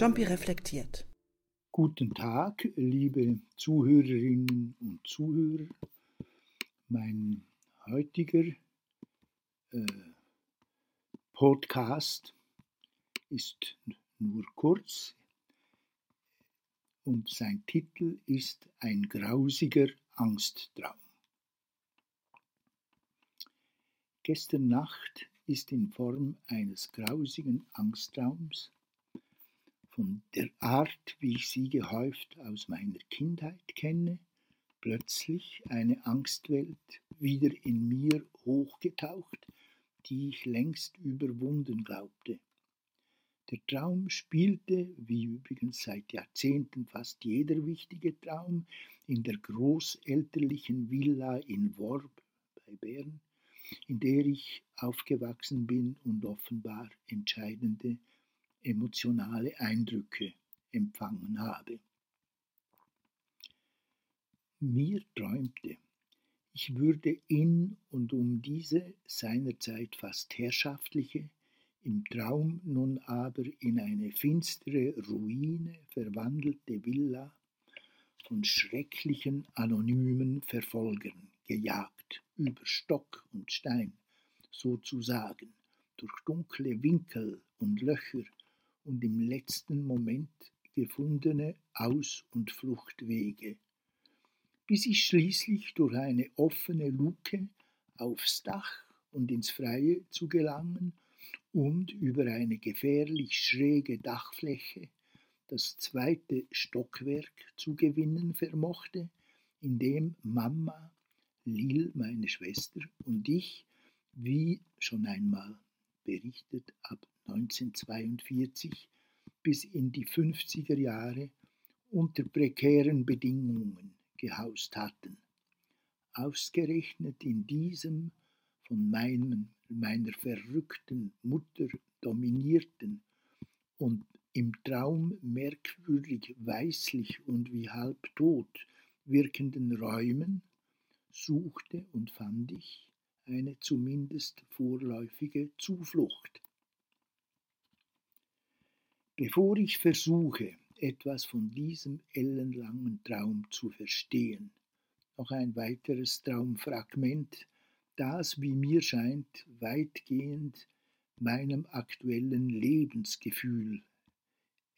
Jumpy reflektiert. Guten Tag, liebe Zuhörerinnen und Zuhörer. Mein heutiger äh, Podcast ist nur kurz und sein Titel ist Ein grausiger Angsttraum. Gestern Nacht ist in Form eines grausigen Angsttraums von der Art, wie ich sie gehäuft aus meiner Kindheit kenne, plötzlich eine Angstwelt wieder in mir hochgetaucht, die ich längst überwunden glaubte. Der Traum spielte, wie übrigens seit Jahrzehnten fast jeder wichtige Traum, in der großelterlichen Villa in Worb bei Bern, in der ich aufgewachsen bin und offenbar entscheidende emotionale Eindrücke empfangen habe. Mir träumte, ich würde in und um diese seinerzeit fast herrschaftliche, im Traum nun aber in eine finstere Ruine verwandelte Villa von schrecklichen anonymen Verfolgern gejagt über Stock und Stein, sozusagen, durch dunkle Winkel und Löcher und im letzten Moment gefundene Aus- und Fluchtwege, bis ich schließlich durch eine offene Luke aufs Dach und ins Freie zu gelangen und über eine gefährlich schräge Dachfläche das zweite Stockwerk zu gewinnen vermochte, in dem Mama, Lil, meine Schwester, und ich, wie schon einmal berichtet, ab 1942 bis in die 50er Jahre unter prekären Bedingungen gehaust hatten. Ausgerechnet in diesem von meinem, meiner verrückten Mutter dominierten und im Traum merkwürdig weißlich und wie halbtot wirkenden Räumen suchte und fand ich eine zumindest vorläufige Zuflucht. Bevor ich versuche, etwas von diesem ellenlangen Traum zu verstehen, noch ein weiteres Traumfragment, das, wie mir scheint, weitgehend meinem aktuellen Lebensgefühl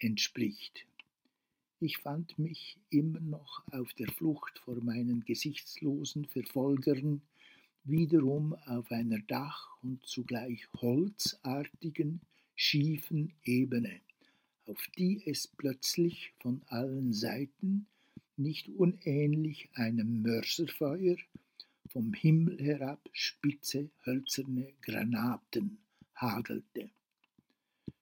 entspricht. Ich fand mich immer noch auf der Flucht vor meinen gesichtslosen Verfolgern, wiederum auf einer Dach- und zugleich holzartigen, schiefen Ebene auf die es plötzlich von allen Seiten, nicht unähnlich einem Mörserfeuer, vom Himmel herab spitze hölzerne Granaten hagelte.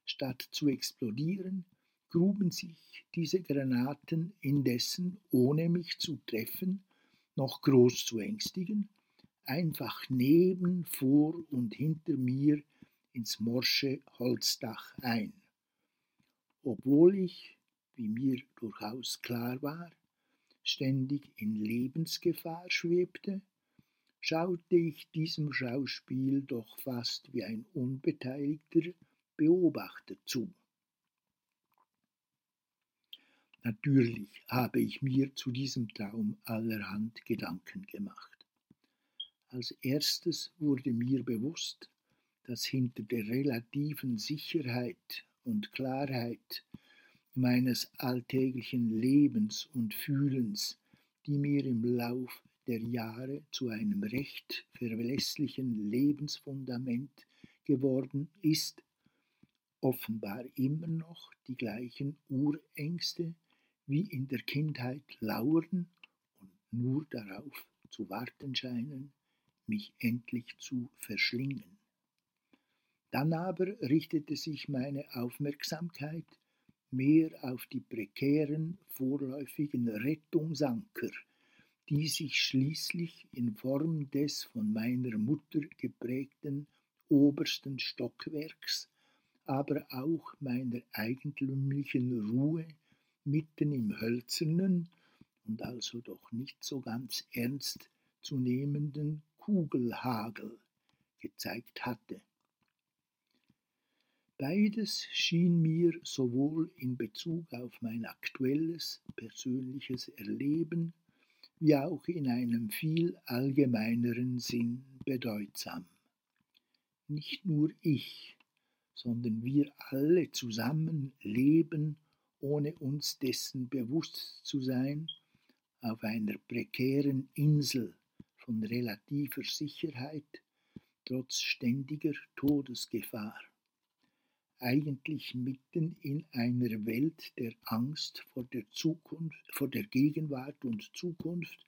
Statt zu explodieren, gruben sich diese Granaten indessen, ohne mich zu treffen, noch groß zu ängstigen, einfach neben, vor und hinter mir ins morsche Holzdach ein obwohl ich, wie mir durchaus klar war, ständig in Lebensgefahr schwebte, schaute ich diesem Schauspiel doch fast wie ein unbeteiligter Beobachter zu. Natürlich habe ich mir zu diesem Traum allerhand Gedanken gemacht. Als erstes wurde mir bewusst, dass hinter der relativen Sicherheit und Klarheit meines alltäglichen Lebens und Fühlens, die mir im Lauf der Jahre zu einem recht verlässlichen Lebensfundament geworden ist, offenbar immer noch die gleichen Urängste wie in der Kindheit lauern und nur darauf zu warten scheinen, mich endlich zu verschlingen. Dann aber richtete sich meine Aufmerksamkeit mehr auf die prekären vorläufigen Rettungsanker, die sich schließlich in Form des von meiner Mutter geprägten obersten Stockwerks, aber auch meiner eigentümlichen Ruhe mitten im hölzernen und also doch nicht so ganz ernst zu nehmenden Kugelhagel gezeigt hatte. Beides schien mir sowohl in Bezug auf mein aktuelles persönliches Erleben wie auch in einem viel allgemeineren Sinn bedeutsam. Nicht nur ich, sondern wir alle zusammen leben, ohne uns dessen bewusst zu sein, auf einer prekären Insel von relativer Sicherheit, trotz ständiger Todesgefahr eigentlich mitten in einer Welt der Angst vor der Zukunft, vor der Gegenwart und Zukunft,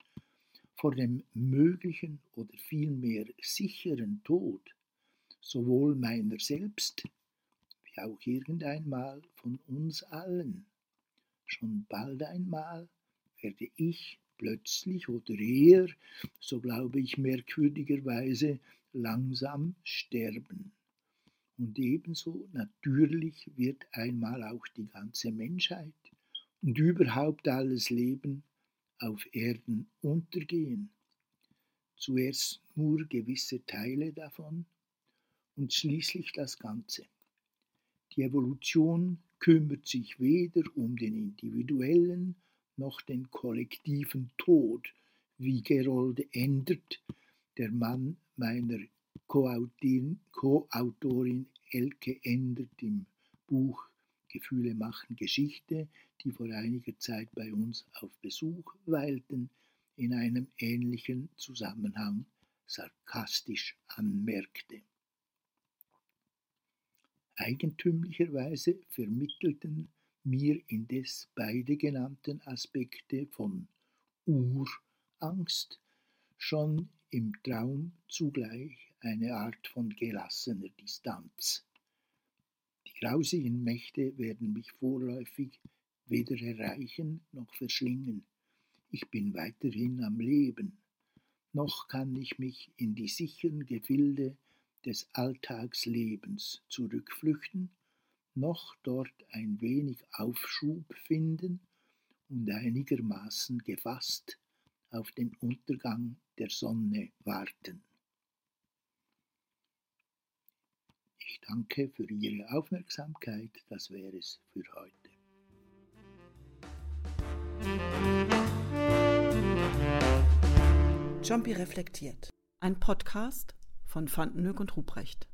vor dem möglichen oder vielmehr sicheren Tod, sowohl meiner selbst wie auch irgendeinmal von uns allen. Schon bald einmal werde ich plötzlich oder eher, so glaube ich merkwürdigerweise, langsam sterben. Und ebenso natürlich wird einmal auch die ganze Menschheit und überhaupt alles Leben auf Erden untergehen. Zuerst nur gewisse Teile davon und schließlich das Ganze. Die Evolution kümmert sich weder um den individuellen noch den kollektiven Tod, wie Gerold Endert, der Mann meiner Co-Autorin Elke Endert im Buch Gefühle machen Geschichte, die vor einiger Zeit bei uns auf Besuch weilten, in einem ähnlichen Zusammenhang sarkastisch anmerkte. Eigentümlicherweise vermittelten mir indes beide genannten Aspekte von Urangst schon im Traum zugleich eine Art von gelassener Distanz. Die grausigen Mächte werden mich vorläufig weder erreichen noch verschlingen. Ich bin weiterhin am Leben. Noch kann ich mich in die sicheren Gefilde des Alltagslebens zurückflüchten, noch dort ein wenig Aufschub finden und einigermaßen gefasst auf den Untergang der Sonne warten. Ich danke für Ihre Aufmerksamkeit. Das wäre es für heute. Jumpy reflektiert. Ein Podcast von Fandenhoek und Ruprecht.